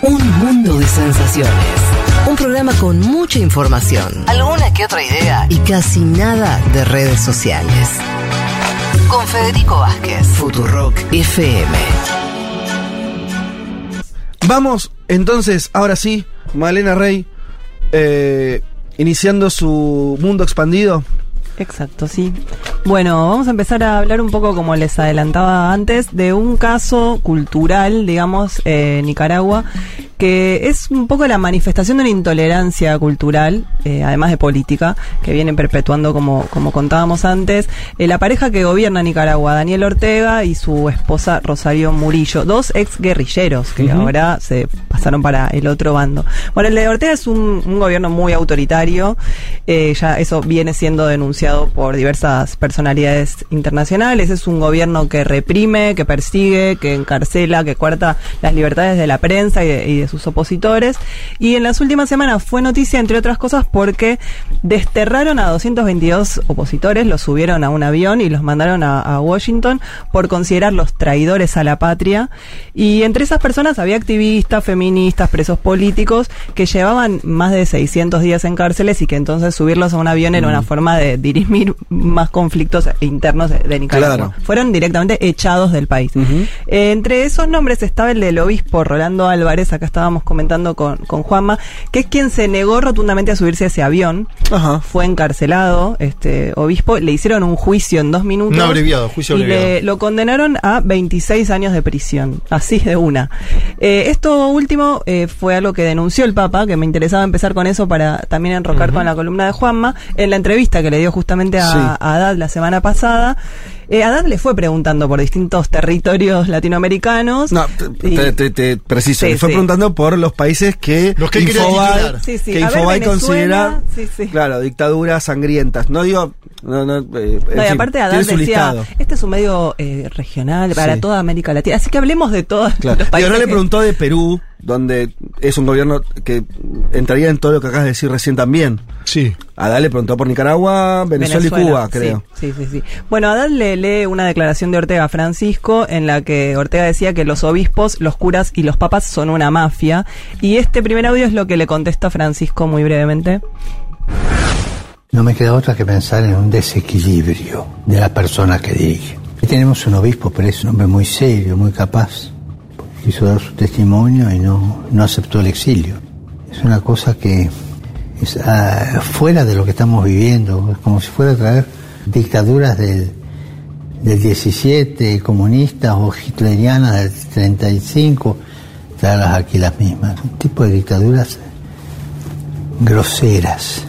Un mundo de sensaciones. Un programa con mucha información, alguna que otra idea y casi nada de redes sociales. Con Federico Vázquez, Futurock FM. Vamos, entonces, ahora sí, Malena Rey, eh, iniciando su mundo expandido. Exacto, sí. Bueno, vamos a empezar a hablar un poco, como les adelantaba antes, de un caso cultural, digamos, en Nicaragua, que es un poco la manifestación de una intolerancia cultural, eh, además de política, que vienen perpetuando, como, como contábamos antes, eh, la pareja que gobierna Nicaragua, Daniel Ortega y su esposa Rosario Murillo, dos ex guerrilleros que ahora se pasaron para el otro bando. Bueno, el de Ortega es un, un gobierno muy autoritario, eh, ya eso viene siendo denunciado por diversas personalidades internacionales, es un gobierno que reprime, que persigue, que encarcela, que cuarta las libertades de la prensa y de, y de sus opositores. Y en las últimas semanas fue noticia, entre otras cosas, porque desterraron a 222 opositores, los subieron a un avión y los mandaron a, a Washington por considerarlos traidores a la patria. Y entre esas personas había activistas, feministas, presos políticos que llevaban más de 600 días en cárceles y que entonces subirlos a un avión era una forma de dirimir más conflictos internos de, Nicaragua. Claro. Fueron directamente echados del país. Eh, entre esos nombres estaba el del obispo Rolando Álvarez, acá estábamos comentando con, con Juanma, que es quien se negó rotundamente a subirse a ese avión. Ajá. Fue encarcelado, este obispo, le hicieron un juicio en dos minutos. Un abreviado, juicio y abreviado. le- lo condenaron a 26 años de prisión, así de una. Eh, esto último eh, fue algo que denunció el Papa, que me interesaba empezar con eso para también enrocar con la columna de Juanma, en la entrevista que le dio justamente a, Sí. a la semana pasada. Eh, Haddad le fue preguntando por distintos territorios latinoamericanos. No, te, Y- te- te- te preciso. Sí, Le fue sí. preguntando por los países que, Los que Infobae. Sí, sí. que ver, Infobae Venezuela, considera, sí, sí. claro, dictaduras sangrientas. No digo, no, no, eh, No, y fin, aparte Haddad decía, listado. este es un medio eh, regional para Sí. toda América Latina. Así que hablemos de todos Claro. los Y ahora le preguntó de Perú, donde es un gobierno que entraría en todo lo que acabas de decir recién también. Sí. Adán le preguntó por Nicaragua, Venezuela, y Cuba, creo. Sí, sí, sí. Bueno, Haddad le lee una declaración de Ortega Francisco en la que Ortega decía que los obispos, los curas y los papas son una mafia. Y este primer audio es lo que le contesta Francisco muy brevemente. No me queda otra que pensar en un desequilibrio de la persona que dirige. Aquí tenemos un obispo, pero es un hombre muy serio, muy capaz. Quiso dar su testimonio y no, no aceptó el exilio. Es una cosa que es ah, fuera de lo que estamos viviendo, es como si fuera a traer dictaduras del, del 17, comunistas o hitlerianas del 35, traerlas aquí las mismas. Un tipo de dictaduras groseras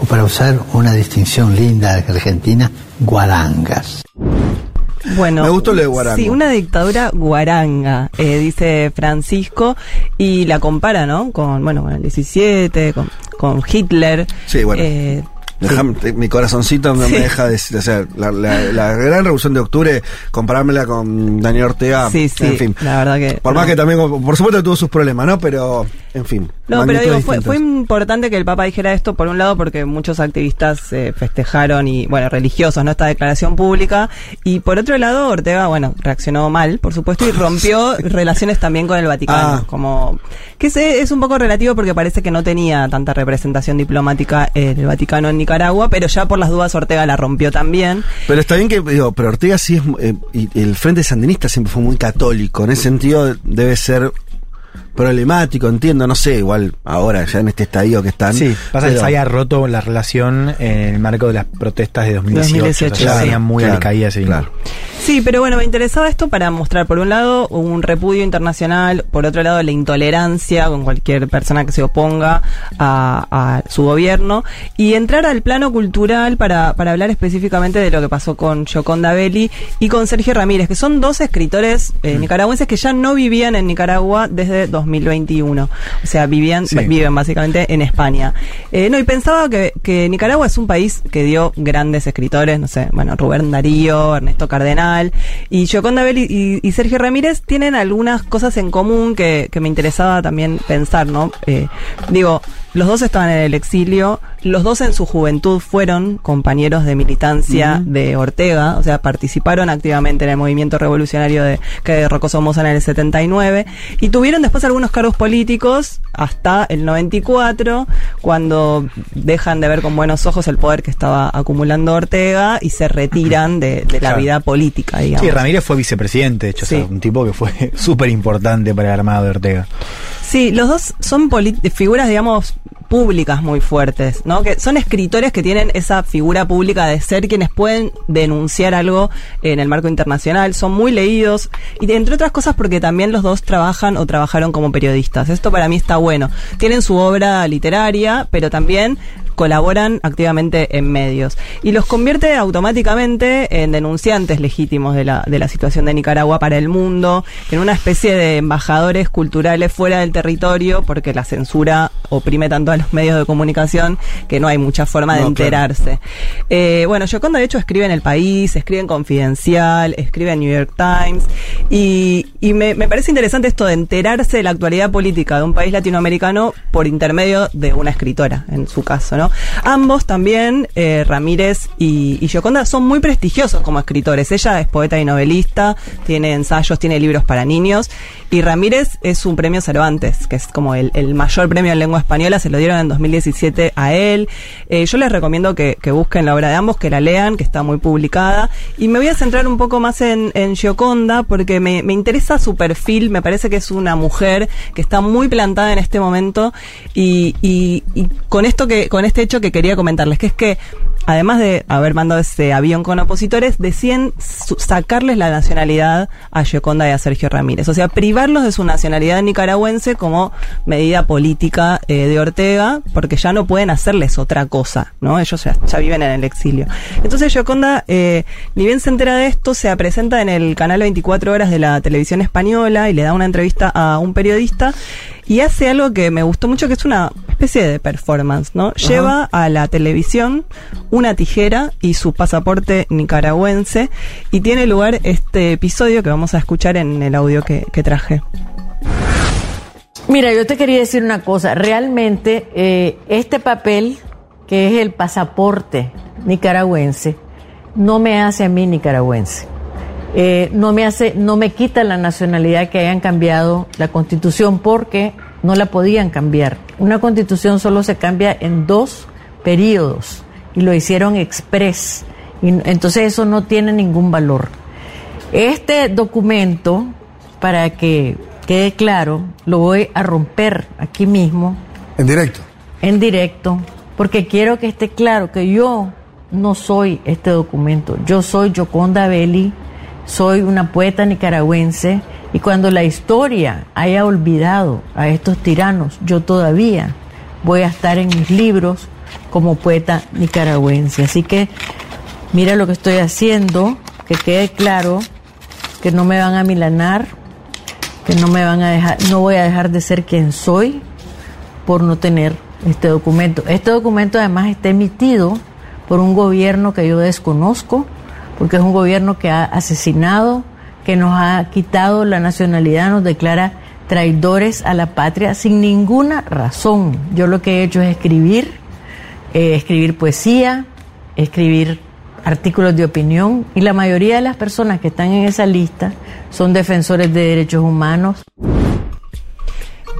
o para usar una distinción linda de Argentina, guarangas. Bueno, Me gustó lo de guarango. Sí, una dictadura guaranga, eh, dice Francisco, y la compara, ¿no? Con, bueno, con el 17, con, con Hitler. Sí, bueno. Eh, Te- mi corazoncito no Sí. me deja de, de hacer la, la- la gran revolución de octubre, comparármela con Daniel Ortega. Sí, sí, en fin. la verdad que- Por más que también, por supuesto, tuvo sus problemas, ¿no? Pero, en fin. No, pero digo, fue, fue importante que el Papa dijera esto, por un lado, porque muchos activistas eh, festejaron y, bueno, religiosos, ¿no? Esta declaración pública. Y por otro lado, Ortega, bueno, reaccionó mal, por supuesto, y rompió relaciones también con el Vaticano. Ah. Como, que es, es un poco relativo porque parece que no tenía tanta representación diplomática el Vaticano en Nicaragua, pero ya por las dudas Ortega la rompió también. Pero está bien que, pero Ortega sí es, eh, y el Frente Sandinista siempre fue muy católico, en ese sentido debe ser problemático, entiendo, no sé, igual ahora ya en este estadio que están. Sí, pasa que se había roto la relación en el marco de las protestas de 2018. 2018, o sea, ya sí. venía muy Claro, alicaída claro. Sí, pero bueno, me interesaba esto para mostrar, por un lado, un repudio internacional, por otro lado, la intolerancia con cualquier persona que se oponga a, a su gobierno, y entrar al plano cultural para, para hablar específicamente de lo que pasó con Gioconda Belli y con Sergio Ramírez, que son dos escritores eh, nicaragüenses que ya no vivían en Nicaragua desde 2021. O sea, vivían, Sí. viven básicamente en España. Eh, no, y pensaba que, que Nicaragua es un país que dio grandes escritores, no sé, bueno, Rubén Darío, Ernesto Cardenal, y Gioconda Belli y, y Sergio Ramírez tienen algunas cosas en común que, que me interesaba también pensar, ¿no? Eh, digo, los dos estaban en el exilio, los dos en su juventud fueron compañeros de militancia de Ortega, o sea, participaron activamente en el movimiento revolucionario de, que derrocó Somoza en el 79 y tuvieron después algunos cargos políticos hasta el 94, cuando dejan de ver con buenos ojos el poder que estaba acumulando Ortega y se retiran de, de la Claro. vida política, digamos. Sí, Ramírez fue vicepresidente, de hecho, o sea, un tipo que fue súper importante para el armado de Ortega. Sí, los dos son figuras, digamos, públicas muy fuertes, ¿no? Que son escritores que tienen esa figura pública de ser quienes pueden denunciar algo en el marco internacional, son muy leídos y entre otras cosas porque también los dos trabajan o trabajaron como periodistas. Esto para mí está bueno. Tienen su obra literaria, pero también colaboran activamente en medios y los convierte automáticamente en denunciantes legítimos de la, de la situación de Nicaragua para el mundo, en una especie de embajadores culturales fuera del territorio, porque la censura oprime tanto a los medios de comunicación que no hay mucha forma de No, claro. enterarse. Eh, bueno, Yoconda de hecho escribe en El País, escribe en Confidencial, escribe en New York Times y, y me, me parece interesante esto de enterarse de la actualidad política de un país latinoamericano por intermedio de una escritora, en su caso, ¿no? Ambos también, eh, Ramírez y, Yoconda, son muy prestigiosos como escritores. Ella es poeta y novelista, tiene ensayos, tiene libros para niños y Ramírez es un premio Cervantes, que es como el, mayor premio en lengua española, se lo dieron en 2017 a él. Eh, yo les recomiendo que, que busquen la obra de ambos, que la lean, que está muy publicada. Y me voy a centrar un poco más en, Gioconda, porque me, me interesa su perfil, me parece que es una mujer que está muy plantada en este momento y con esto que, con este hecho que quería comentarles, que es que además de haber mandado ese avión con opositores, decían sacarles la nacionalidad a Gioconda y a Sergio Ramírez. O sea, privarlos de su nacionalidad nicaragüense como medida política eh, de Ortega, porque ya no pueden hacerles otra cosa, ¿no? Ellos ya, ya viven en el exilio. Entonces Gioconda, eh, ni bien se entera de esto, se presenta en el canal 24 horas de la televisión española y le da una entrevista a un periodista y hace algo que me gustó mucho, que es una especie de performance, ¿no? Lleva a la televisión una tijera y su pasaporte nicaragüense y tiene lugar este episodio que vamos a escuchar en el audio que, que traje. Mira, yo te quería decir una cosa. Realmente, eh, este papel, que es el pasaporte nicaragüense, no me hace a mí nicaragüense. Eh, no me hace, no me quita la nacionalidad que hayan cambiado la constitución porque no la podían cambiar. Una constitución solo se cambia en dos periodos y lo hicieron express. Y, entonces eso no tiene ningún valor. Este documento, para que quede claro, lo voy a romper aquí mismo, En directo. en directo, porque quiero que esté claro que yo no soy este documento. Yo soy Yoconda Belli, soy una poeta nicaragüense, y cuando la historia haya olvidado a estos tiranos, yo todavía voy a estar en mis libros como poeta nicaragüense. Así que mira lo que estoy haciendo, que quede claro que no me van a milanar, que no me van a dejar, no voy a dejar de ser quien soy por no tener este documento. Este documento además está emitido por un gobierno que yo desconozco, porque es un gobierno que ha asesinado, que nos ha quitado la nacionalidad, nos declara traidores a la patria sin ninguna razón. Yo lo que he hecho es escribir, eh, escribir poesía, escribir artículos de opinión y la mayoría de las personas que están en esa lista son defensores de derechos humanos.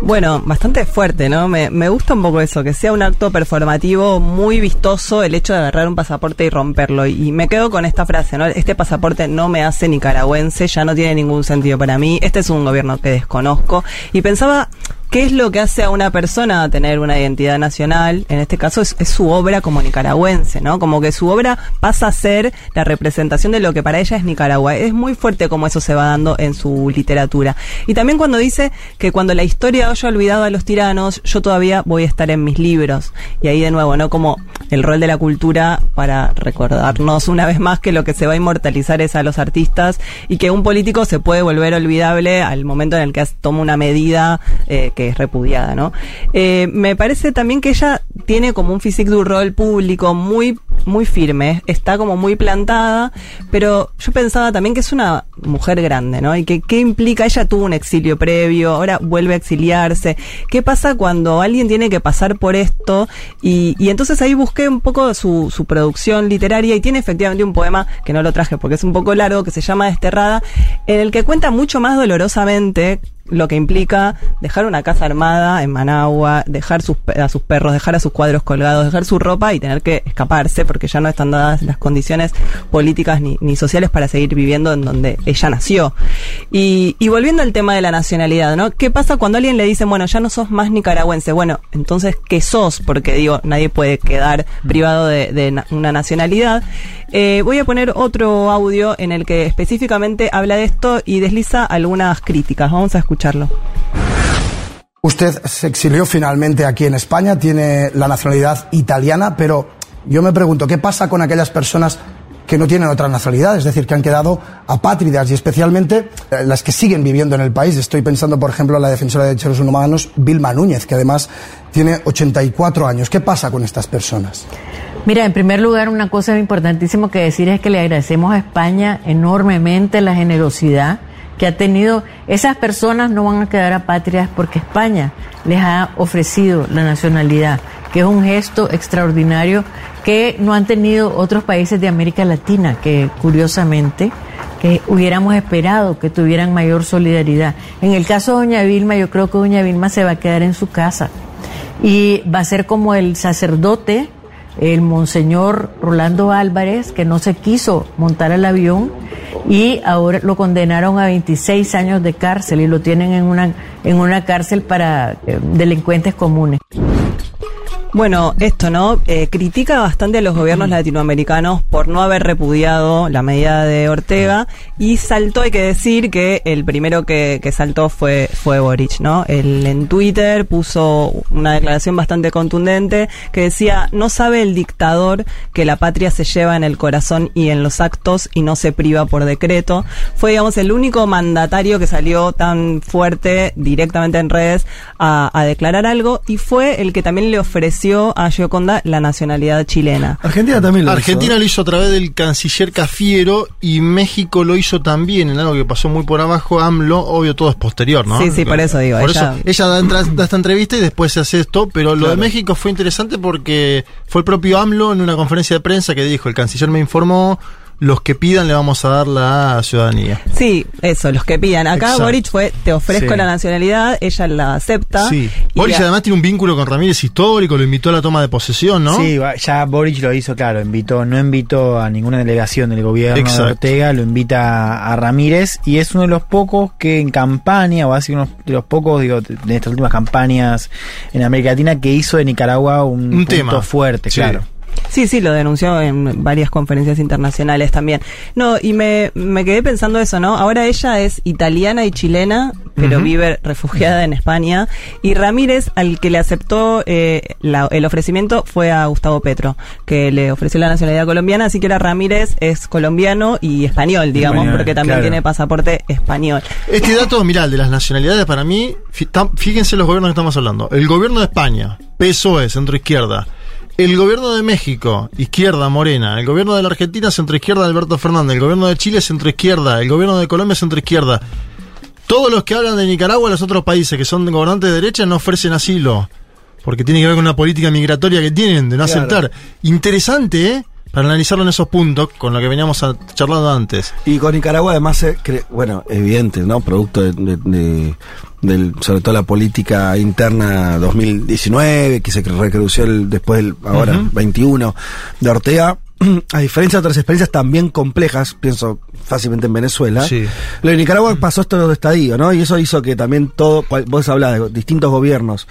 Bueno, bastante fuerte, ¿no? Me, me gusta un poco eso, que sea un acto performativo muy vistoso el hecho de agarrar un pasaporte y romperlo. Y me quedo con esta frase, ¿no? Este pasaporte no me hace nicaragüense, ya no tiene ningún sentido para mí. Este es un gobierno que desconozco. Y pensaba, ¿qué es lo que hace a una persona tener una identidad nacional? En este caso es, su obra como nicaragüense, ¿no? Como que su obra pasa a ser la representación de lo que para ella es Nicaragua. Es muy fuerte como eso se va dando en su literatura. Y también cuando dice que cuando la historia haya olvidado a los tiranos, yo todavía voy a estar en mis libros. Y ahí de nuevo, ¿no? Como el rol de la cultura para recordarnos una vez más que lo que se va a inmortalizar es a los artistas y que un político se puede volver olvidable al momento en el que toma una medida eh, que es repudiada, ¿no? Eh, me parece también que ella tiene como un physique du rol público muy muy firme, está como muy plantada, pero yo pensaba también que es una mujer grande, ¿no? Y que qué implica, ella tuvo un exilio previo, ahora vuelve a exiliarse. ¿Qué pasa cuando alguien tiene que pasar por esto? Y, y entonces ahí busqué un poco su, su producción literaria y tiene efectivamente un poema que no lo traje porque es un poco largo, que se llama Desterrada, en el que cuenta mucho más dolorosamente lo que implica dejar una casa armada en Managua, dejar sus, a sus perros, dejar a sus cuadros colgados, dejar su ropa y tener que escaparse porque ya no están dadas las condiciones políticas ni, ni sociales para seguir viviendo en donde ella nació. Y, volviendo al tema de la nacionalidad, ¿no? ¿Qué pasa cuando alguien le dice, bueno, ya no sos más nicaragüense? Bueno, entonces, ¿qué sos? Porque digo, nadie puede quedar privado de, de na- una nacionalidad. Eh, voy a poner otro audio en el que específicamente habla de esto y desliza algunas críticas. Vamos a escucharlo. Usted se exilió finalmente aquí en España, tiene la nacionalidad italiana, pero yo me pregunto, ¿qué pasa con aquellas personas que no tienen otra nacionalidad? Es decir, que han quedado apátridas y especialmente eh, las que siguen viviendo en el país. Estoy pensando, por ejemplo, en la defensora de derechos humanos, Vilma Núñez, que además tiene 84 años. ¿Qué pasa con estas personas? Mira, en primer lugar, una cosa importantísima que decir es que le agradecemos a España enormemente la generosidad que ha tenido. Esas personas no van a quedar apátridas porque España les ha ofrecido la nacionalidad, que es un gesto extraordinario que no han tenido otros países de América Latina, que curiosamente que hubiéramos esperado que tuvieran mayor solidaridad. En el caso de Doña Vilma, yo creo que Doña Vilma se va a quedar en su casa y va a ser como el sacerdote, el monseñor Rolando Álvarez, que no se quiso montar al avión y ahora lo condenaron a 26 años de cárcel y lo tienen en una, en una cárcel para eh, delincuentes comunes. Bueno, esto, ¿no? Eh, critica bastante a los gobiernos latinoamericanos por no haber repudiado la medida de Ortega y saltó, hay que decir, que el primero que, que saltó fue, fue Boric, ¿no? Él en Twitter puso una declaración bastante contundente que decía, no sabe el dictador que la patria se lleva en el corazón y en los actos y no se priva por decreto. Fue, digamos, el único mandatario que salió tan fuerte directamente en redes a, a declarar algo y fue el que también le ofreció a Gioconda la nacionalidad chilena. Argentina también lo Argentina hizo. lo hizo a través del canciller Cafiero y México lo hizo también en algo que pasó muy por abajo. AMLO, obvio, todo es posterior, ¿no? Sí, sí, por eso digo, Por ella- eso ella da, entra- da esta entrevista y después se hace esto, pero lo de México fue interesante porque fue el propio AMLO en una conferencia de prensa que dijo: el canciller me informó, los que pidan le vamos a dar la ciudadanía. Sí, eso, los que pidan. Acá Exacto. Boric fue, te ofrezco Sí. la nacionalidad, ella la acepta. Sí. la- además tiene un vínculo con Ramírez histórico, lo invitó a la toma de posesión, ¿no? Sí, va- ya Boric lo hizo, claro, invitó, no invitó a ninguna delegación del gobierno Exacto. de Ortega, lo invita a Ramírez y es uno de los pocos que en campaña, o así uno de los pocos, digo, de estas últimas campañas en América Latina, que hizo de Nicaragua un, Un punto tema. fuerte, Sí. claro. Sí, sí, lo denunció en varias conferencias internacionales también. No, y me, me quedé pensando eso, ¿no? Ahora ella es italiana y chilena, pero vive refugiada en España. Y Ramírez, al que le aceptó eh, la- el ofrecimiento, fue a Gustavo Petro, que le ofreció la nacionalidad colombiana. Así que ahora Ramírez es colombiano y español, digamos, Español, porque también claro. tiene pasaporte español. Este dato, mirá, de las nacionalidades para mí, fíjense los gobiernos que estamos hablando. El gobierno de España, PSOE, centro izquierda. El gobierno de México, izquierda, Morena. El gobierno de la Argentina, centro izquierda, Alberto Fernández. El gobierno de Chile, centro izquierda. El gobierno de Colombia, centro izquierda. Todos los que hablan de Nicaragua, los otros países que son gobernantes de derecha, no ofrecen asilo. Porque tiene que ver con una política migratoria que tienen de no Claro. aceptar. Interesante, ¿eh? Para analizarlo en esos puntos, con lo que veníamos a- charlando antes. Y con Nicaragua además, eh, cre- bueno, evidente, ¿no? Producto de, de- de- del, sobre todo la política interna 2019, que se recrudeció después del, ahora, 21 de Ortega. A diferencia de otras experiencias también complejas, pienso fácilmente en Venezuela, Sí. lo de Nicaragua pasó esto de estadio, ¿no? Y eso hizo que también todo, vos hablás de distintos gobiernos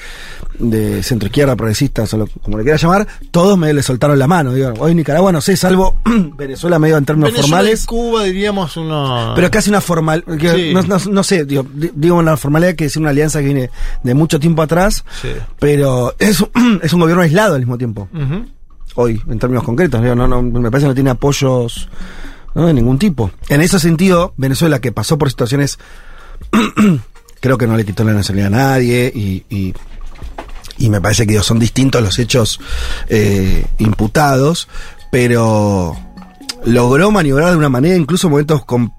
de centro izquierda, progresistas, o lo- como le quieras llamar, todos me le soltaron la mano. Digo, hoy Nicaragua, no sé, salvo Venezuela medio en términos Venezuela formales. y Cuba diríamos uno. Pero casi una formal, Sí. no, no- no sé, digo, di- digo una formalidad que es una alianza que viene de mucho tiempo atrás, Sí. pero es, un- es un gobierno aislado al mismo tiempo, Ujú. Hoy, en términos concretos, digo, no, no, me parece que no tiene apoyos ¿no? de ningún tipo. En ese sentido, Venezuela, que pasó por situaciones, creo que no le quitó la nacionalidad a nadie y, y, y me parece que son distintos los hechos eh, imputados. pero logró maniobrar de una manera, incluso momentos, con,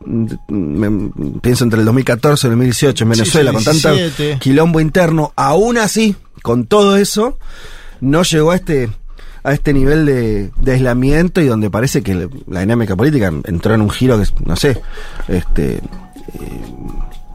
me- pienso entre el 2014 y el 2018 en Venezuela, sí, con tanto 17. quilombo interno, aún así, con todo eso, no llegó a este a este nivel de, aislamiento y donde parece que la dinámica política entró en un giro que, no sé, este... eh,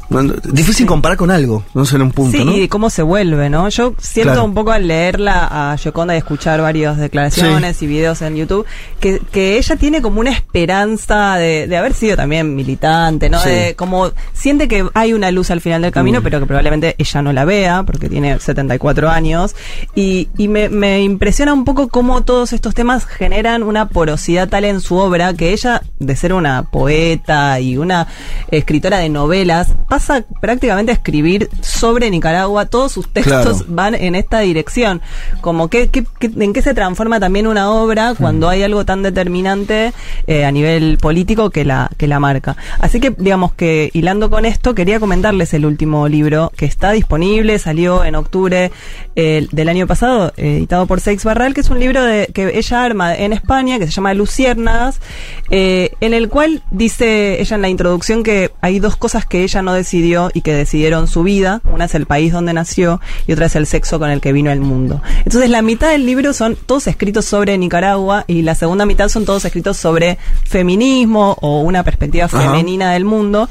no- difícil comparar con algo, no sé, en un punto, Sí, ¿no? y cómo se vuelve, ¿no? Yo siento Claro. un poco al leerla a Yoconda y escuchar varias declaraciones y videos en YouTube, que, que ella tiene como una esperanza de, de haber sido también militante, ¿no? Sí. De, como siente que hay una luz al final del camino, Mm. pero que probablemente ella no la vea, porque tiene 74 años. Y, y me, me impresiona un poco cómo todos estos temas generan una porosidad tal en su obra que ella, de ser una poeta y una escritora de novelas, pasa prácticamente a escribir sobre Nicaragua. Todos sus textos Claro. van en esta dirección. Como que, que- que- en qué se transforma también una obra cuando hay algo tan determinante eh, a nivel político que la, que la marca. Así que, digamos que hilando con esto, quería comentarles el último libro que está disponible, salió en octubre eh, del año pasado, editado por Seix Barral, que es un libro de, que ella arma en España, que se llama Luciérnagas, eh, en el cual dice ella en la introducción que hay dos cosas que ella no decidió y que decidieron su vida. Una es el país donde nació y otra es el sexo con el que vino al mundo. Entonces la mitad del libro son todos escritos sobre Nicaragua y la segunda mitad son todos escritos sobre feminismo o una perspectiva Ajá. femenina del mundo.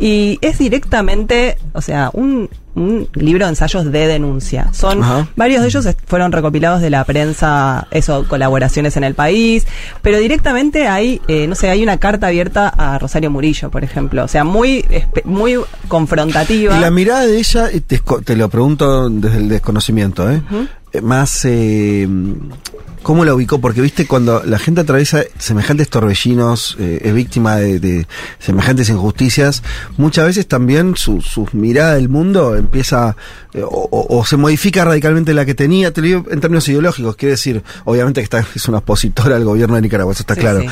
Y es directamente, o sea, un, un libro de ensayos de denuncia. Son Ajá. varios de ellos fueron recopilados de la prensa, eso, colaboraciones en el país, pero directamente hay, eh, no sé, hay una carta abierta a Rosario Murillo, por ejemplo. O sea, muy, muy confrontativa. Y la mirada de ella, y te, te lo pregunto desde el desconocimiento, ¿eh? Eh, Más, eh, ¿cómo la ubicó? Porque, viste, cuando la gente atraviesa semejantes torbellinos, eh, es víctima de, de semejantes injusticias, muchas veces también su, su mirada del mundo empieza, eh, o, se modifica radicalmente la que tenía, te lo digo en términos ideológicos, quiere decir, obviamente que está, es una opositora al gobierno de Nicaragua, eso está Sí, claro. sí.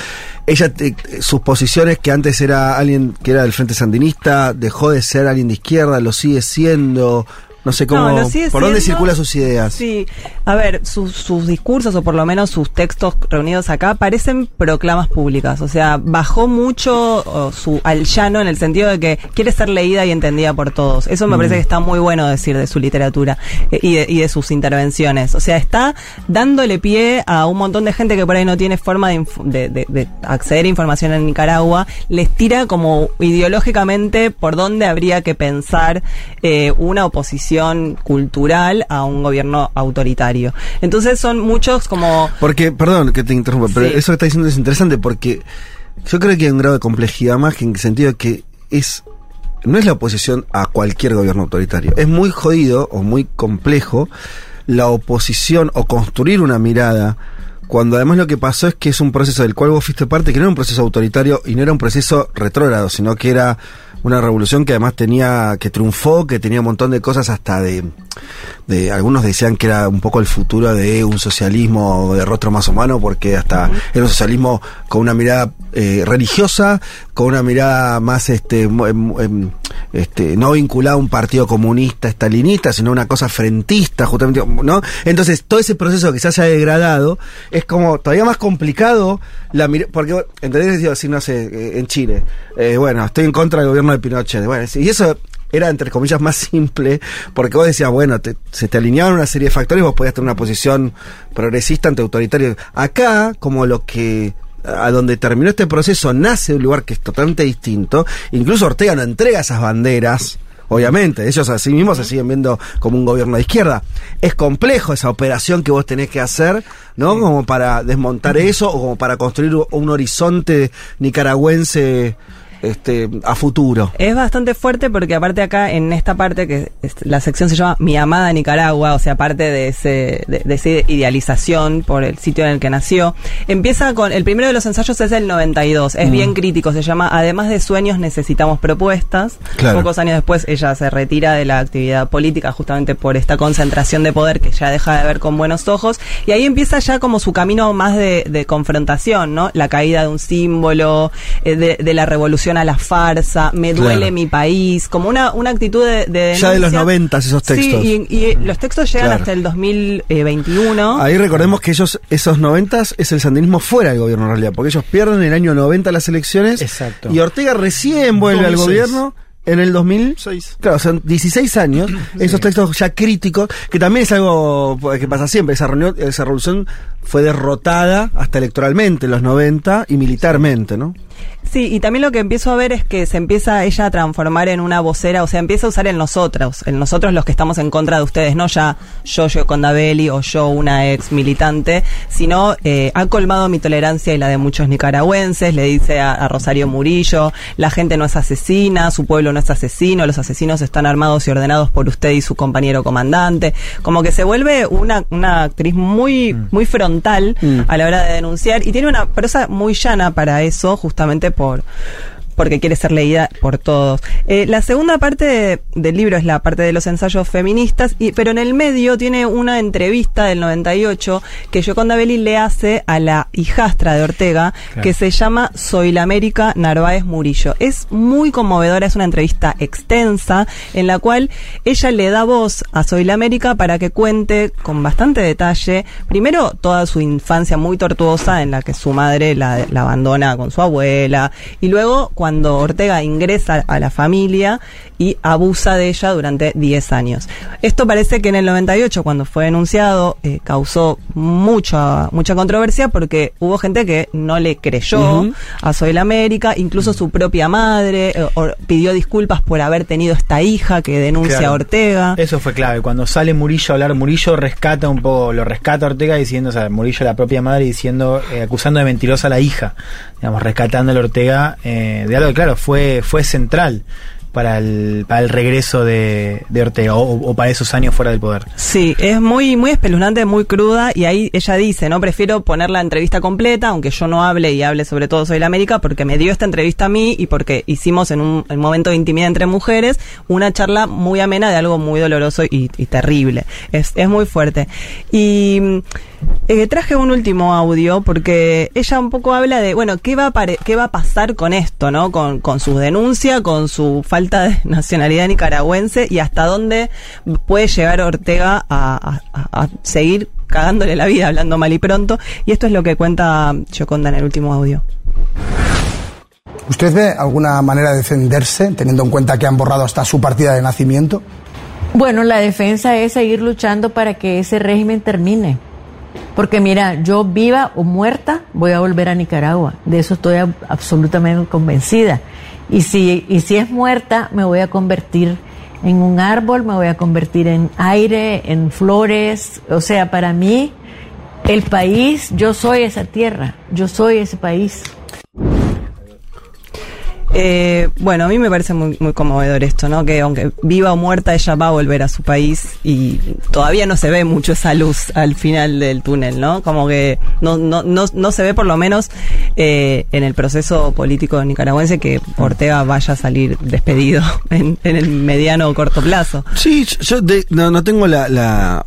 Ella, te- sus posiciones, que antes era alguien que era del Frente Sandinista, dejó de ser alguien de izquierda, lo sigue siendo. No sé cómo. No, ¿Por dónde circulan sus ideas? Sí, a ver, sus, sus discursos o por lo menos sus textos reunidos acá parecen proclamas públicas. O sea, bajó mucho o, su al llano en el sentido de que quiere ser leída y entendida por todos. Eso me parece que está muy bueno decir de su literatura eh, y, de, y de sus intervenciones. O sea, está dándole pie a un montón de gente que por ahí no tiene forma de- de- de acceder a información en Nicaragua. Les tira como ideológicamente por dónde habría que pensar eh, una oposición cultural a un gobierno autoritario. Entonces son muchos como... Porque, perdón que te interrumpa, pero Sí. eso que está diciendo es interesante porque yo creo que hay un grado de complejidad más que en el sentido que es. No es la oposición a cualquier gobierno autoritario. Es muy jodido o muy complejo la oposición o construir una mirada cuando además lo que pasó es que es un proceso del cual vos fuiste parte, que no era un proceso autoritario y no era un proceso retrógrado, sino que era una revolución que además tenía, que triunfó, que tenía un montón de cosas hasta de, de algunos decían que era un poco el futuro de un socialismo de rostro más humano, porque hasta era un socialismo con una mirada eh, religiosa, con una mirada más este, em- em, este no vinculada a un partido comunista, estalinista, sino una cosa frentista, justamente, ¿no? Entonces, todo ese proceso que se haya degradado es como todavía más complicado la porque entendés Digo, si no sé, eh, en Chile, eh, bueno, estoy en contra del gobierno de Pinochet, bueno, y eso era entre comillas más simple, porque vos decías, bueno, se te alineaban una serie de factores, vos podías tener una posición progresista ante autoritario. Acá, como lo que a donde terminó este proceso nace un lugar que es totalmente distinto, incluso Ortega no entrega esas banderas. Obviamente, ellos así mismos se siguen viendo como un gobierno de izquierda. Es complejo esa operación que vos tenés que hacer, ¿no? Como para desmontar eso o como para construir un horizonte nicaragüense este, a futuro. Es bastante fuerte porque aparte acá en esta parte que es- la sección se llama Mi amada Nicaragua, o sea, parte de ese de, de esa idealización por el sitio en el que nació, empieza con el primero de los ensayos es el 92, es bien crítico, se llama Además de sueños necesitamos propuestas. Claro. Pocos años después ella se retira de la actividad política justamente por esta concentración de poder que ya deja de ver con buenos ojos y ahí empieza ya como su camino más de, de confrontación, ¿no? La caída de un símbolo, eh, de, de la revolución incitación a la farsa, me duele Claro. mi país, como una, una actitud de, de Ya de los. 90 esos textos. Sí, y, y los textos llegan Claro. hasta el 2021. Ahí recordemos que ellos, esos 90 es el sandinismo fuera del gobierno en realidad, porque ellos pierden en el año 90 las elecciones. Exacto. Y Ortega recién vuelve al 2006. gobierno en el 2006. 6. Claro, son 16 años, esos textos ya críticos, que también es algo que pasa siempre. Esa, reunión, esa revolución fue derrotada hasta electoralmente en los 90 y militarmente, ¿no? Sí, y también lo que empiezo a ver es que se empieza ella a transformar en una vocera, o sea, empieza a usar el nosotros, el nosotros los que estamos en contra de ustedes, no ya yo, yo Condabelli o yo una ex militante, sino eh, ha colmado mi tolerancia y la de muchos nicaragüenses, le dice a, a Rosario Murillo, la gente no es asesina, su pueblo no es asesino, los asesinos están armados y ordenados por usted y su compañero comandante, como que se vuelve una, una actriz muy, muy frontal Mm. a la hora de denunciar y tiene una prosa muy llana para eso, justamente por porque quiere ser leída por todos. Eh, la segunda parte de- del libro es la parte de los ensayos feministas, y, pero en el medio tiene una entrevista del 98 que Yoconda Belli le hace a la hijastra de Ortega, Claro. que se llama Soy la América Narváez Murillo. Es muy conmovedora, es una entrevista extensa en la cual ella le da voz a Soy la América para que cuente con bastante detalle, primero toda su infancia muy tortuosa en la que su madre la, la abandona con su abuela y luego cuando Ortega ingresa a la familia y abusa de ella durante 10 años. Esto parece que en el 98 cuando fue denunciado eh, causó mucha mucha controversia porque hubo gente que no le creyó a Soy la América, incluso su propia madre eh, or- pidió disculpas por haber tenido esta hija que denuncia Claro. a Ortega. Eso fue clave. Cuando sale Murillo a hablar, Murillo rescata un poco, lo rescata a Ortega diciendo, o sea, Murillo la propia madre diciendo, eh, acusando de mentirosa a la hija, digamos, rescatando a Ortega eh, de algo que, claro, fue, fue central para el, para el regreso de, de Ortega o, para esos años fuera del poder. Sí, es muy, muy espeluznante, muy cruda, y ahí ella dice, no, prefiero poner la entrevista completa, aunque yo no hable y hable sobre todo Soy la América, porque me dio esta entrevista a mí y porque hicimos en un, en un momento de intimidad entre mujeres una charla muy amena de algo muy doloroso y, terrible. Es, es muy fuerte. Y eh, traje un último audio porque ella un poco habla de, bueno, ¿qué va a, qué va a pasar con esto, no? Con, con su denuncia, con su falta de nacionalidad nicaragüense y hasta dónde puede llegar Ortega a, a- a seguir cagándole la vida, hablando mal y pronto. Y esto es lo que cuenta Yoconda en el último audio. ¿Usted ve alguna manera de defenderse, teniendo en cuenta que han borrado hasta su partida de nacimiento? Bueno, la defensa es seguir luchando para que ese régimen termine. Porque mira, yo viva o muerta voy a volver a Nicaragua. De eso estoy ab- absolutamente convencida. Y si, y si es muerta, me voy a convertir en un árbol, me voy a convertir en aire, en flores. O sea, para mí, el país, yo soy esa tierra, yo soy ese país. Eh, bueno, a mí me parece muy, conmovedor esto, ¿no? Que aunque viva o muerta, ella va a volver a su país y todavía no se ve mucho esa luz al final del túnel, ¿no? Como que no, no, no, no se ve por lo menos eh, en el proceso político nicaragüense que Ortega vaya a salir despedido en, en el mediano o corto plazo. Sí, yo de- no, no tengo la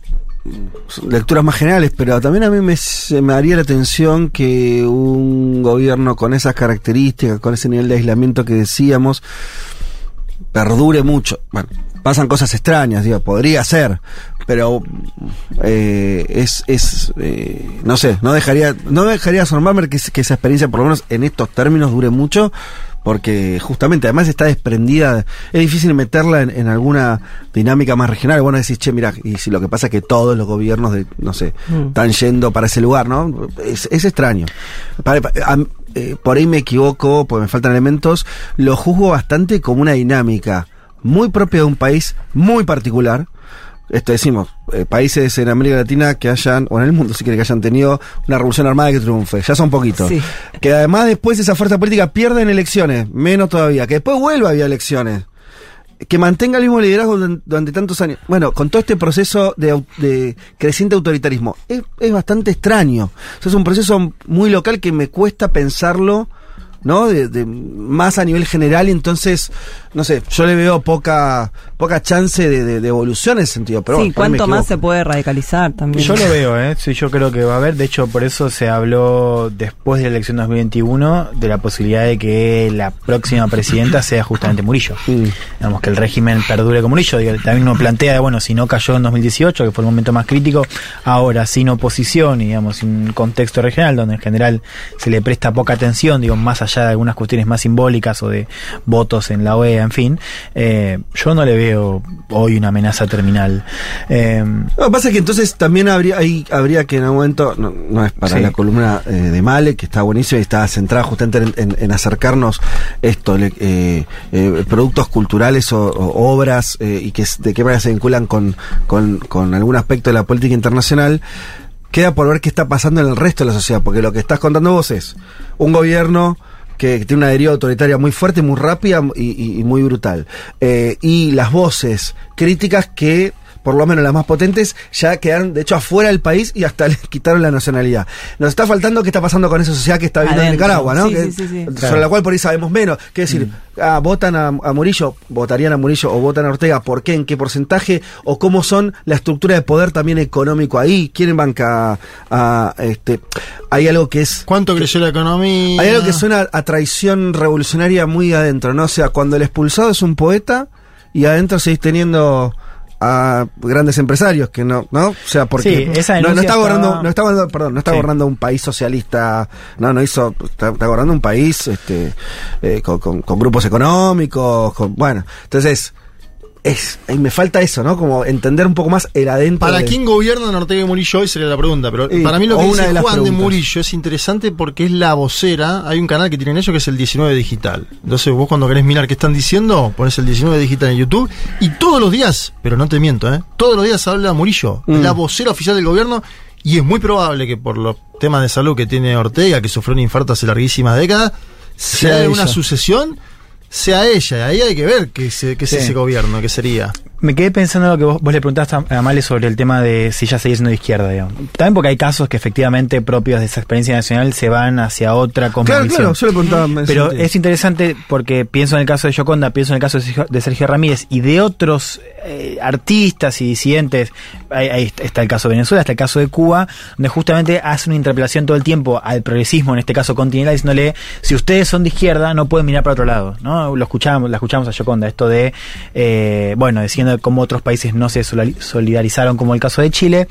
lecturas más generales, pero también a mí me, me haría la atención que un gobierno con esas características, con ese nivel de aislamiento que decíamos, perdure mucho. Bueno, pasan cosas extrañas, digo, podría ser, pero eh, es, es eh, no sé, no dejaría, no dejaría asombrarme que, que esa experiencia, por lo menos en estos términos, dure mucho, porque justamente además está desprendida, es difícil meterla en, en alguna dinámica más regional. Bueno, decís, che, mira, y si lo que pasa es que todos los gobiernos, de, no sé, Mm. están yendo para ese lugar, ¿no? Es, es extraño. Am- eh, por ahí me equivoco, porque me faltan elementos, lo juzgo bastante como una dinámica muy propia de un país muy particular. Esto decimos, eh, países en América Latina que hayan, o en el mundo si quiere que hayan tenido una revolución armada que triunfe, ya son poquitos. Sí. Que además después esa fuerza política pierde en elecciones, menos todavía, que después vuelva a haber elecciones. Que mantenga el mismo liderazgo durante, tantos años. Bueno, con todo este proceso de, creciente autoritarismo, es, es bastante extraño. O sea, es un proceso muy local que me cuesta pensarlo ¿no? De, de- más a nivel general y entonces, no sé, yo le veo poca poca chance de, de- de evolución en ese sentido. Pero sí, bueno, cuánto más se puede radicalizar también. Yo lo veo, ¿eh? Sí, yo creo que va a haber. De hecho, por eso se habló después de la elección 2021 de la posibilidad de que la próxima presidenta sea justamente Murillo. Digamos, que el régimen perdure como Murillo. También uno plantea, bueno, si no cayó en 2018, que fue el momento más crítico, ahora sin oposición y, digamos, sin un contexto regional donde en general se le presta poca atención, digo, más allá de algunas cuestiones más simbólicas o de votos en la OEA, en fin, eh, yo no le veo hoy una amenaza terminal. Eh, Lo que pasa es que entonces también habría, ahí, habría que en algún momento, no, no es para Sí. la columna eh, de Male, que está buenísima y está centrada justamente en, en- en acercarnos esto, le- eh, eh, productos culturales o, o obras y que de qué manera se vinculan con, con, con algún aspecto de la política internacional. Queda por ver qué está pasando en el resto de la sociedad, porque lo que estás contando vos es un gobierno que tiene una deriva autoritaria muy fuerte, muy rápida y, muy brutal. Eh, y las voces críticas que, por lo menos las más potentes, ya quedaron, de hecho, afuera del país y hasta les quitaron la nacionalidad. Nos está faltando qué está pasando con esa sociedad que está viviendo en. Nicaragua, ¿no? Sí, Que- sí, sí, sí. Sobre Claro. la cual por ahí sabemos menos. ¿Qué decir? Ah, votan a, a Murillo, votarían a Murillo o votan a Ortega, ¿por qué? ¿En qué porcentaje? ¿O cómo son la estructura de poder también económico ahí? ¿Quién banca a, este? Hay algo que es ¿Cuánto creció la economía? hay algo que suena a traición revolucionaria muy adentro, ¿no? O sea, cuando el expulsado es un poeta y adentro seguís teniendo a grandes empresarios que no, ¿no? O sea, porque Sí, esa no, no está estaba- no está gobernando, perdón, no está Sí. gobernando un país socialista, no, no hizo, está, está gobernando un país, este, eh, con, con- con grupos económicos, con, bueno, entonces es, me falta eso, ¿no? Como entender un poco más el adentro. ¿Para de- quién gobiernan Ortega y Murillo hoy? Sería la pregunta. Pero para mí lo que de dice las Juan de. Murillo es interesante porque es la vocera. Hay un canal que tienen ellos que es el 19 Digital. Entonces vos cuando querés mirar qué están diciendo, pones el 19 Digital en YouTube y todos los días, pero no te miento, ¿eh? Todos los días habla Murillo, Mm. la vocera oficial del gobierno. Y es muy probable que por los temas de salud que tiene Ortega, que sufrió un infarto hace larguísimas décadas, sea Sea de una sucesión, sea ella. Ahí hay que ver qué es, qué es Sí. ese gobierno, qué sería. Me quedé pensando en lo que vos, vos le preguntaste a Male sobre el tema de si ya sigue siendo de izquierda, digamos. También porque hay casos que efectivamente propios de esa experiencia nacional se van hacia otra Claro, convicción. claro, yo le preguntaba. Pero es interesante porque pienso en el caso de Yoconda, pienso en el caso de Sergio, de Sergio Ramírez y de otros eh, artistas y disidentes. Ahí, ahí está el caso de Venezuela, está el caso de Cuba, donde justamente hace una interpelación todo el tiempo al progresismo, en este caso continental, diciéndole, si ustedes son de izquierda, no pueden mirar para otro lado. ¿no? Lo escuchamos, la escuchamos a Yoconda, esto de, eh, bueno, diciendo cómo otros países no se solidarizaron, como el caso de Chile,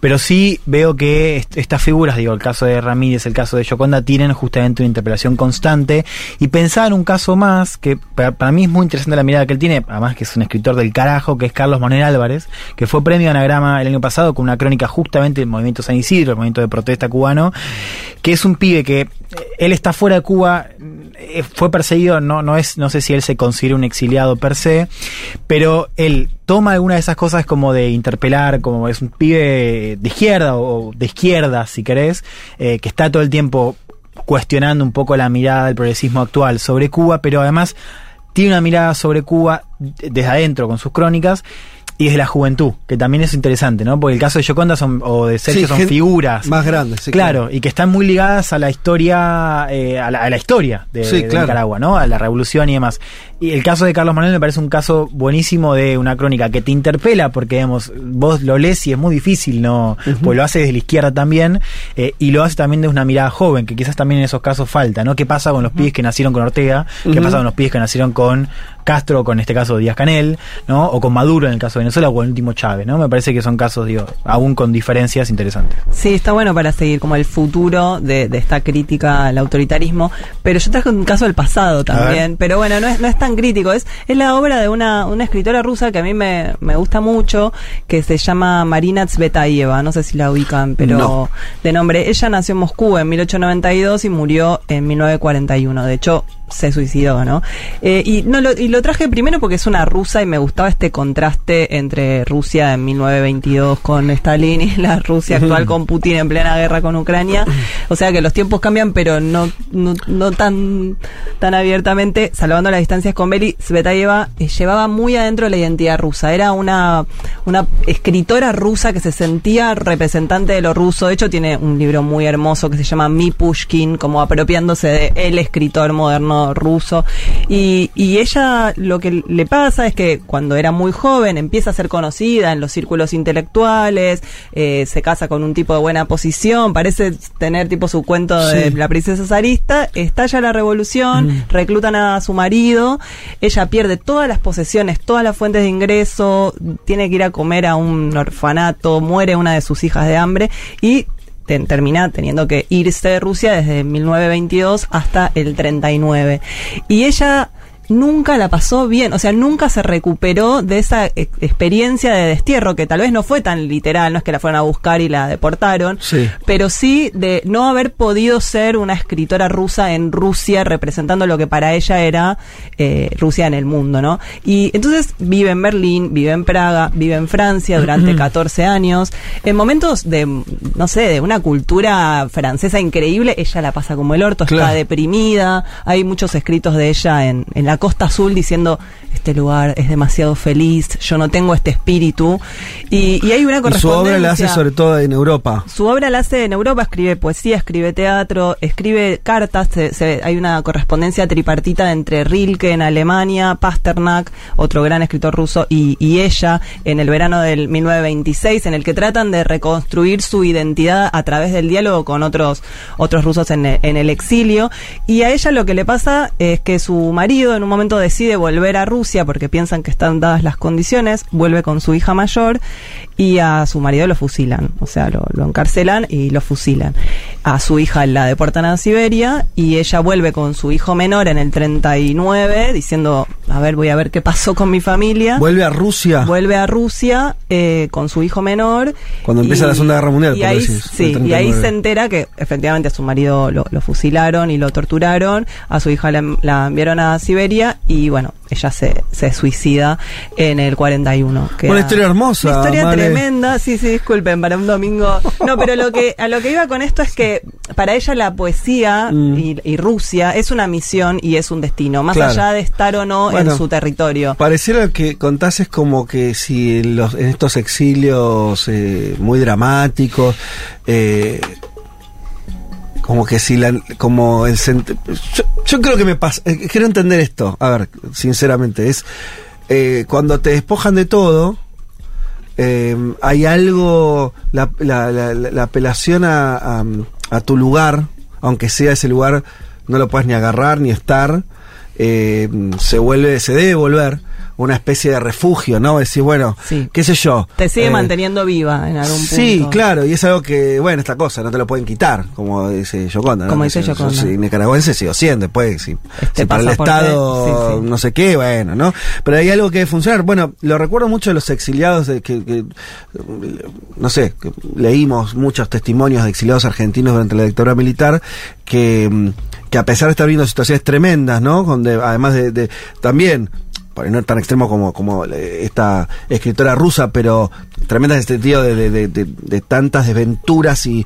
pero sí veo que est- estas figuras, digo, el caso de Ramírez, el caso de Yoconda, tienen justamente una interpelación constante. Y pensar en un caso más, que para, mí es muy interesante la mirada que él tiene, además que es un escritor del carajo, que es Carlos Manuel Álvarez, que fue premio Anagrama el año pasado con una crónica justamente del movimiento San Isidro, el movimiento de protesta cubano, que es un pibe que eh, él está fuera de Cuba, eh, fue perseguido, no, no es, no sé si él se considera un exiliado per se, pero él toma alguna de esas cosas como de interpelar, como es un pibe de izquierda o de izquierda, si querés, eh, que está todo el tiempo cuestionando un poco la mirada del progresismo actual sobre Cuba, pero además tiene una mirada sobre Cuba desde adentro con sus crónicas y desde la juventud, que también es interesante, ¿no? Porque el caso de Yoconda son, o de Sergio Sí, son figuras más grandes, sí, claro, y que están muy ligadas a la historia, eh, a, la, a la historia de, Sí, de claro. Nicaragua, ¿no? A la revolución y demás. Y el caso de Carlos Manuel me parece un caso buenísimo de una crónica que te interpela, porque digamos, vos lo lees y es muy difícil, ¿no? Pues lo hace desde la izquierda también, eh, y lo hace también desde una mirada joven, que quizás también en esos casos falta, ¿no? ¿Qué pasa con los pibes que nacieron con Ortega? ¿Qué pasa con los pibes que nacieron con Castro, con este caso Díaz Canel, ¿no? O con Maduro en el caso de Venezuela, o el último Chávez, ¿no? Me parece que son casos, digo, aún con diferencias interesantes. Sí, está bueno para seguir como el futuro de, de esta crítica al autoritarismo, pero yo traje un caso del pasado también, pero bueno, no es, no es tan crítico, es, es la obra de una, una escritora rusa que a mí me, me gusta mucho, que se llama Marina Tsvetaeva, no sé si la ubican, pero No. de nombre, ella nació en Moscú en 1892 y murió en 1941, de hecho se suicidó, ¿no? Eh, y, no lo, y lo traje primero porque es una rusa y me gustaba este contraste entre Rusia en 1922 con Stalin y la Rusia actual con Putin en plena guerra con Ucrania. O sea que los tiempos cambian, pero no, no, no tan, tan abiertamente. Salvando las distancias con Beli, Svetayeva eh, llevaba muy adentro la identidad rusa. Era una, una escritora rusa que se sentía representante de lo ruso. De hecho, tiene un libro muy hermoso que se llama Mi Pushkin, como apropiándose de el escritor moderno ruso. Y, y ella lo que le pasa es que cuando era muy joven empieza a ser conocida en los círculos intelectuales, eh, se casa con un tipo de buena posición, parece tener tipo su cuento de la princesa zarista, estalla la revolución, reclutan a su marido, ella pierde todas las posesiones, todas las fuentes de ingreso, tiene que ir a comer a un orfanato, muere una de sus hijas de hambre y te- termina teniendo que irse de Rusia desde 1922 hasta el 39. Y ella nunca la pasó bien, o sea, nunca se recuperó de esa ex- experiencia de destierro, que tal vez no fue tan literal, no es que la fueron a buscar y la deportaron, Sí. pero sí de no haber podido ser una escritora rusa en Rusia representando lo que para ella era eh, Rusia en el mundo, ¿no? Y entonces vive en Berlín, vive en Praga, vive en Francia durante 14 años, en momentos de, no sé, de una cultura francesa increíble, ella la pasa como el orto, está deprimida, hay muchos escritos de ella en, en la Costa Azul diciendo, este lugar es demasiado feliz, yo no tengo este espíritu, y, y hay una Y su correspondencia. obra la hace sobre todo en Europa. Su obra la hace en Europa, escribe poesía, escribe teatro, escribe cartas, se- se- hay una correspondencia tripartita entre Rilke en Alemania, Pasternak, otro gran escritor ruso, y, y ella en el verano del 1926, en el que tratan de reconstruir su identidad a través del diálogo con otros, otros rusos en el, en el exilio. Y a ella lo que le pasa es que su marido en un momento decide volver a Rusia porque piensan que están dadas las condiciones, vuelve con su hija mayor y a su marido lo fusilan, o sea, lo, lo encarcelan y lo fusilan. A su hija la deportan a Siberia y ella vuelve con su hijo menor en el 39 diciendo, a ver, voy a ver qué pasó con mi familia. Vuelve a Rusia. Vuelve a Rusia eh, con su hijo menor. Cuando empieza la Segunda Guerra Mundial, Y ahí, decir, sí, y ahí 39. se entera que efectivamente a su marido lo, lo fusilaron y lo torturaron. A su hija la, la enviaron a Siberia y bueno, ella se, se suicida en el 41. que Una historia hermosa, Una historia tremenda. Sí, sí, disculpen, para un domingo. No, pero lo que, a lo que iba con esto es que para ella la poesía Mm. y, y Rusia es una misión y es un destino, más Claro. allá de estar o no Bueno. en su territorio. Pareciera que contás es como que si los, en estos exilios eh, muy dramáticos, eh, como que si la, como el yo, yo creo que me pasa, eh, quiero entender esto, a ver, sinceramente, es eh, cuando te despojan de todo, eh, hay algo, la, la, la, la- la apelación a, a, tu lugar, aunque sea ese lugar, no lo puedes ni agarrar ni estar, eh, se vuelve, se debe volver una especie de refugio, ¿no? Decir, bueno, Sí. qué sé yo. Te sigue eh, manteniendo viva en algún punto. Sí, claro, y es algo que, bueno, esta cosa no te lo pueden quitar, como dice Yoconda. ¿no? Como dice Yo- yo Yoconda. soy nicaragüense sigo siendo, después, si, Este si para el Estado sí, sí. no sé qué, bueno, ¿no? Pero hay algo que debe funcionar. Bueno, lo recuerdo mucho de los exiliados, de que, que, no sé, que leímos muchos testimonios de exiliados argentinos durante la dictadura militar, que, que a pesar de estar viviendo situaciones tremendas, ¿no? Donde además de, de también no tan extremo como, como eh, esta escritora rusa, pero tremenda en el sentido de, de, de- de- de tantas desventuras y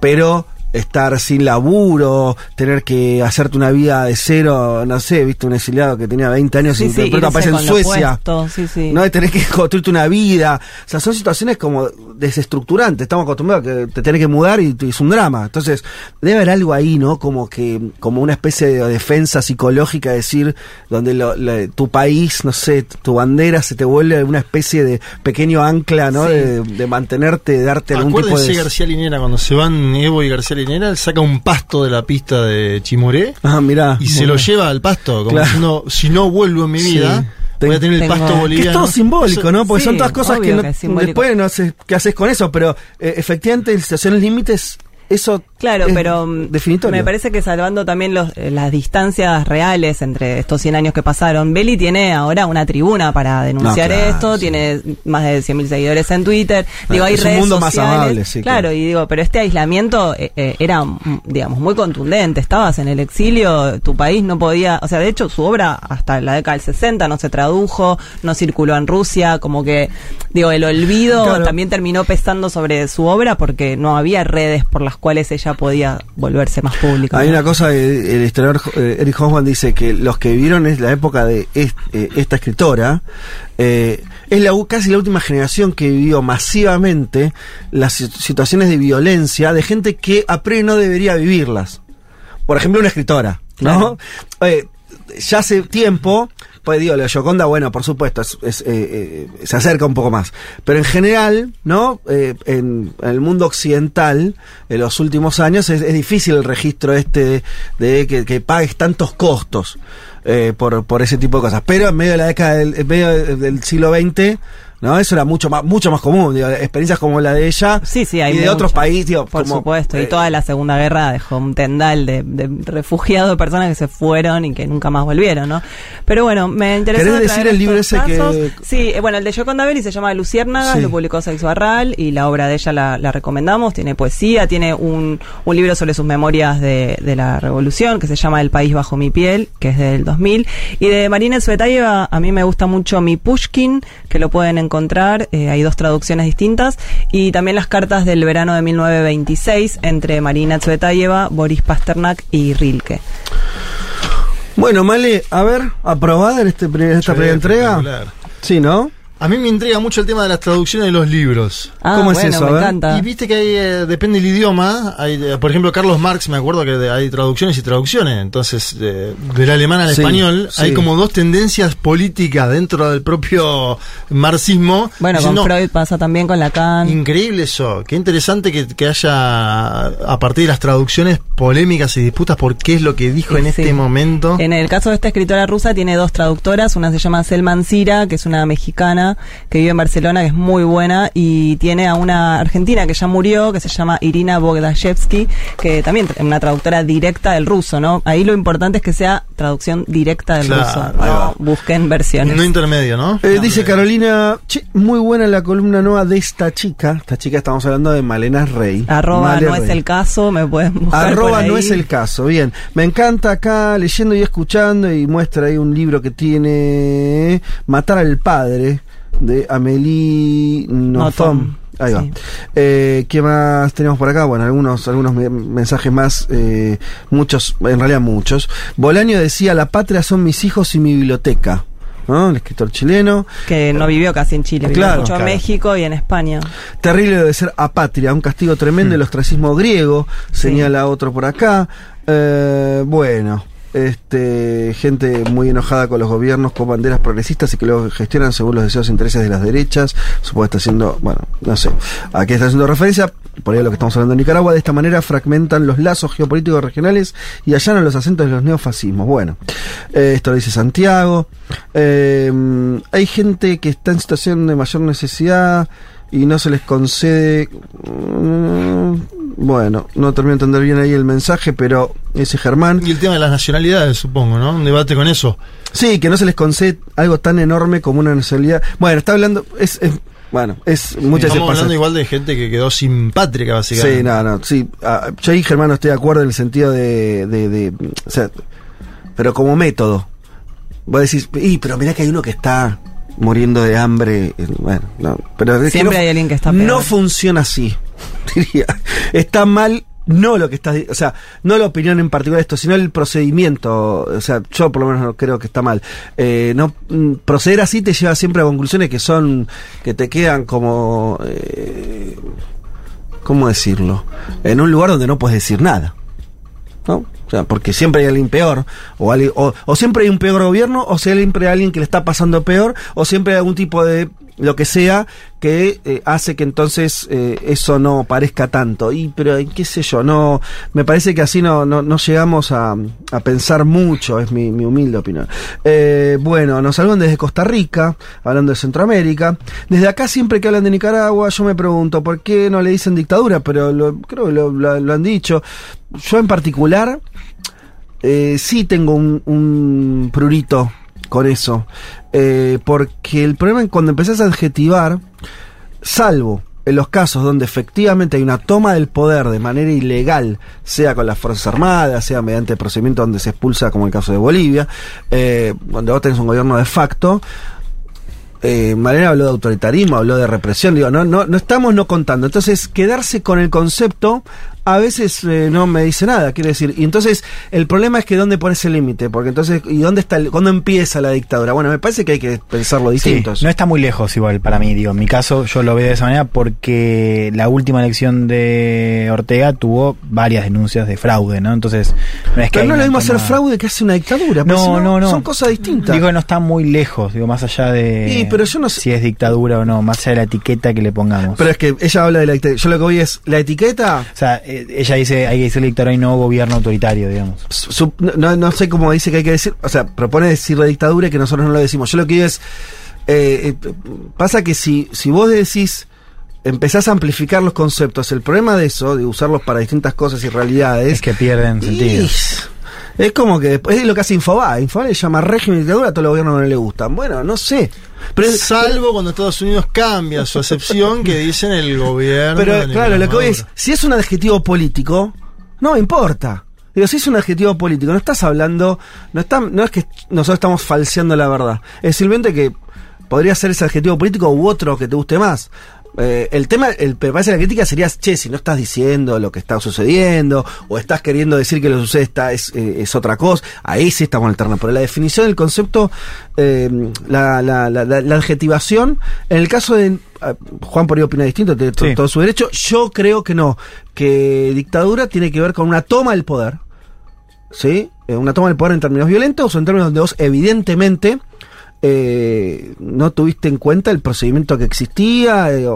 pero estar sin laburo, tener que hacerte una vida de cero, no sé, viste un exiliado que tenía 20 años Sí, y sí, de pronto aparece en Suecia. sí, sí. No de tener que construirte una vida. O sea, son situaciones como desestructurantes. Estamos acostumbrados a que te tenés que mudar y, y es un drama. Entonces, debe haber algo ahí, ¿no? Como que, como una especie de defensa psicológica, decir, donde lo- lo- tu país, no sé, tu bandera se te vuelve una especie de pequeño ancla, ¿no? Sí. De, de mantenerte, de darte algún tipo de. García Linera, cuando se van Evo y García Linera, él saca un pasto de la pista de Chimoré Ah, mirá. y se lo lleva al pasto, como Claro. diciendo, si no vuelvo en mi Sí. vida, voy a tener el Tengo- pasto Que Que boliviano. es todo simbólico, ¿no? Porque Sí, son todas cosas que, no, después no sé qué haces con eso, pero eh, efectivamente en situaciones límites eso Claro, es pero mm, definitorio. me parece que salvando también los, eh, las distancias reales entre estos 100 años que pasaron, Belly tiene ahora una tribuna para denunciar No, claro, esto, sí. tiene más de 100.000 seguidores en Twitter, digo, hay es un redes mundo más sociales. amable, sí, claro, claro. y digo, pero este aislamiento eh, eh, era, mm, digamos, muy contundente, estabas en el exilio, tu país no podía, o sea, de hecho su obra hasta la década del 60 no se tradujo, no circuló en Rusia, como que, digo, el olvido Claro. también terminó pesando sobre su obra porque no había redes por las cuales ella podía volverse más pública. Hay ¿no? una cosa, eh, el historiador eh, Eric Hoffman dice que los que vivieron es la época de est- eh, esta escritora, eh, es la, casi la última generación que vivió masivamente las si- situaciones de violencia de gente que a priori no debería vivirlas. Por ejemplo, una escritora, ¿no? Eh, ya hace tiempo, pues digo, la Gioconda, bueno, por supuesto, es- es, eh, eh, se acerca un poco más. Pero en general, ¿no? Eh, en, el mundo occidental, en los últimos años, es, es difícil el registro este de, que, pagues tantos costos eh, por, por ese tipo de cosas. Pero en medio de la década del, en medio del siglo XX, ¿no? Eso era mucho más, mucho más común. digo, experiencias como la de ella Sí, sí, hay y de muchas, otros países, digo, Por como, supuesto, eh, y toda la Segunda Guerra dejó un tendal de, de refugiados, de personas que se fueron y que nunca más volvieron, ¿no? Pero bueno, me interesa. ¿Querés decir el libro ese que- Sí, eh, bueno, el de Yoconda Belli se llama Luciérnagas, Sí. lo publicó Sexo Barral y la obra de ella la, la recomendamos. Tiene poesía, tiene un, un libro sobre sus memorias de, de la revolución que se llama El país bajo mi piel, que es del 2000. Y de Marina Tsvetaeva, a mí me gusta mucho Mi Pushkin, que lo pueden encontrar. Eh, hay dos traducciones distintas. Y también las cartas del verano de 1926 entre Marina Tsvetaeva, Boris Pasternak y Rilke. Bueno, Male, a ver, aprobada en este, esta Sí, primera entrega. Sí, ¿no? A mí me intriga mucho el tema de las traducciones de los libros. Ah, ¿Cómo es bueno, eso? Me encanta. Y viste que hay, eh, depende del idioma. Hay, eh, por ejemplo, Carlos Marx, me acuerdo que hay traducciones y traducciones. Entonces, de- del alemán al Sí, español, sí. hay como dos tendencias políticas dentro del propio marxismo. Bueno, con Freud pasa también con Lacan. Increíble eso. Qué interesante que, que haya, a partir de las traducciones, polémicas y disputas por qué es lo que dijo en este momento. En el caso de esta escritora rusa tiene dos traductoras, una se llama Selman Sira, que es una mexicana que vive en Barcelona, que es muy buena, y tiene a una argentina que ya murió, que se llama Irina Bogdashevsky, que también es una traductora directa del ruso, ¿no? Ahí lo importante es que sea traducción directa del Claro, ruso, no busquen versiones. No intermedio, ¿no? Eh, dice Carolina, che, muy buena la columna nueva de esta chica. Esta chica estamos hablando de Malena Rey. Arroba Male no es el caso, me pueden buscar por Arroba ahí. no es el caso, bien. Me encanta acá leyendo y escuchando y muestra ahí un libro que tiene Matar al padre de Amélie Nothomb. Ahí va. sí. Eh, ¿Qué más tenemos por acá? Bueno, algunos, algunos me- mensajes más, eh, muchos, en realidad muchos. Bolaño decía, la patria son mis hijos y mi biblioteca. ¿No? El escritor chileno. Que no vivió casi en Chile, vivió Claro, mucho claro. en México y en España. Terrible debe ser apatria, un castigo tremendo, el ostracismo griego, señala otro por acá. Eh, bueno, este gente muy enojada con los gobiernos con banderas progresistas y que luego gestionan según los deseos e intereses de las derechas. Supongo que está haciendo, bueno, no sé, a qué está haciendo referencia, por ahí lo que estamos hablando en Nicaragua. De esta manera fragmentan los lazos geopolíticos regionales y allanan los acentos de los neofascismos. Bueno, eh, esto lo dice Santiago. Eh, hay gente que está en situación de mayor necesidad y no se les concede. mm, Bueno, no termino de entender bien ahí el mensaje, pero ese Germán. Y el tema de las nacionalidades, supongo, ¿no? Un debate con eso. Sí, que no se les concede algo tan enorme como una nacionalidad. Bueno, está hablando. Es, es- bueno, es muchas Estamos veces pasa- hablando igual de gente que quedó sin patria, básicamente. Sí, no, no, sí. Ah, yo ahí, Germán, no estoy de acuerdo en el sentido de, de, de- O sea, pero como método. Vos decís, y, pero mirá que hay uno que está muriendo de hambre. Bueno, no, pero Siempre no- hay alguien que está peor. No funciona así, diría. Está mal. No lo que estás, o sea, no la opinión en particular de esto, sino el procedimiento, o sea, yo por lo menos no creo que está mal. Eh, no mm, proceder así te lleva siempre a conclusiones que son, que te quedan como, eh, ¿cómo decirlo? En un lugar donde no puedes decir nada. ¿No? O sea, porque siempre hay alguien peor, o, alguien- o, o siempre hay un peor gobierno, o siempre hay alguien que le está pasando peor, o siempre hay algún tipo de lo que sea, que eh, hace que entonces eh, eso no parezca tanto. Y, pero, qué sé yo, no, me parece que así no, no, no llegamos a, a pensar mucho, es mi, mi humilde opinión. Eh, bueno, nos saludan desde Costa Rica, hablando de Centroamérica. Desde acá, siempre que hablan de Nicaragua, yo me pregunto, ¿por qué no le dicen dictadura? Pero lo, creo que lo, lo- lo han dicho. Yo en particular, eh, sí tengo un, un prurito con eso. Eh, porque el problema es cuando empezás a adjetivar, salvo en los casos donde efectivamente hay una toma del poder de manera ilegal, sea con las Fuerzas Armadas, sea mediante procedimiento donde se expulsa, como el caso de Bolivia, eh, donde vos tenés un gobierno de facto, eh, Malena habló de autoritarismo, habló de represión, digo, no, no, no estamos no contando. Entonces, quedarse con el concepto a veces eh, no me dice nada, quiere decir. Y entonces, el problema es que dónde pones el límite, porque entonces, ¿y dónde está el, cuándo empieza la dictadura? Bueno, me parece que hay que pensarlo Sí, distinto. no está muy lejos igual para mí, digo, en mi caso yo lo veo de esa manera porque la última elección de Ortega tuvo varias denuncias de fraude, ¿no? Entonces, no es que Pero no es lo mismo hacer fraude que hacer una dictadura. No, no, no. Son cosas distintas. Digo que no está muy lejos, digo, más allá de Y, pero yo no sé- si es dictadura o no, más allá de la etiqueta que le pongamos. pero es que ella habla de la dictadura. Yo lo que voy es, la etiqueta, o sea, ella dice hay que decir dictadura y no gobierno autoritario, digamos. no, no sé cómo dice que hay que decir, o sea, propone decir la dictadura y que nosotros no lo decimos. Yo lo que digo es, eh, eh, pasa que si, si vos decís, empezás a amplificar los conceptos, el problema de eso, de usarlos para distintas cosas y realidades, Es que pierden sentido. Es como que después es lo que hace Infobae. Infobae le llama régimen y dictadura a todos los gobiernos que no le gustan. Bueno, no sé. Pero, Salvo cuando Estados Unidos cambia su acepción que dicen el gobierno. Pero de claro, lo que voy es, si es un adjetivo político, no me importa. Digo, si es un adjetivo político, no estás hablando, no está, no es que nosotros estamos falseando la verdad. Es simplemente que podría ser ese adjetivo político u otro que te guste más. Eh, el tema, el, me parece la crítica sería, che, si no estás diciendo lo que está sucediendo, o estás queriendo decir que lo sucede está, es, eh, es otra cosa, ahí sí estamos terreno. Pero la definición del concepto, eh, la, la, la, la- la adjetivación, en el caso de ah, Juan por ahí opina distinto, tiene Sí. todo su derecho, yo creo que no, que dictadura tiene que ver con una toma del poder, ¿sí? Eh, una toma del poder en términos violentos o en términos donde vos evidentemente eh, no tuviste en cuenta el procedimiento que existía, eh,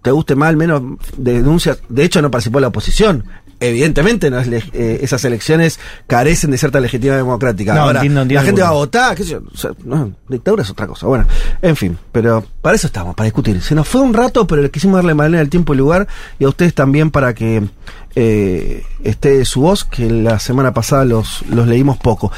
te guste mal, menos de denuncias. De hecho, no participó la oposición. Evidentemente, no es eh, esas elecciones carecen de cierta legitimidad democrática. No, Ahora, entiendo, entiendo la gente va a votar, qué sé yo. o sea, no, dictadura es otra cosa. Bueno, en fin, pero para eso estamos, para discutir. Se nos fue un rato, pero le quisimos darle manera el tiempo y lugar, y a ustedes también para que eh, esté su voz, que la semana pasada los, los leímos poco.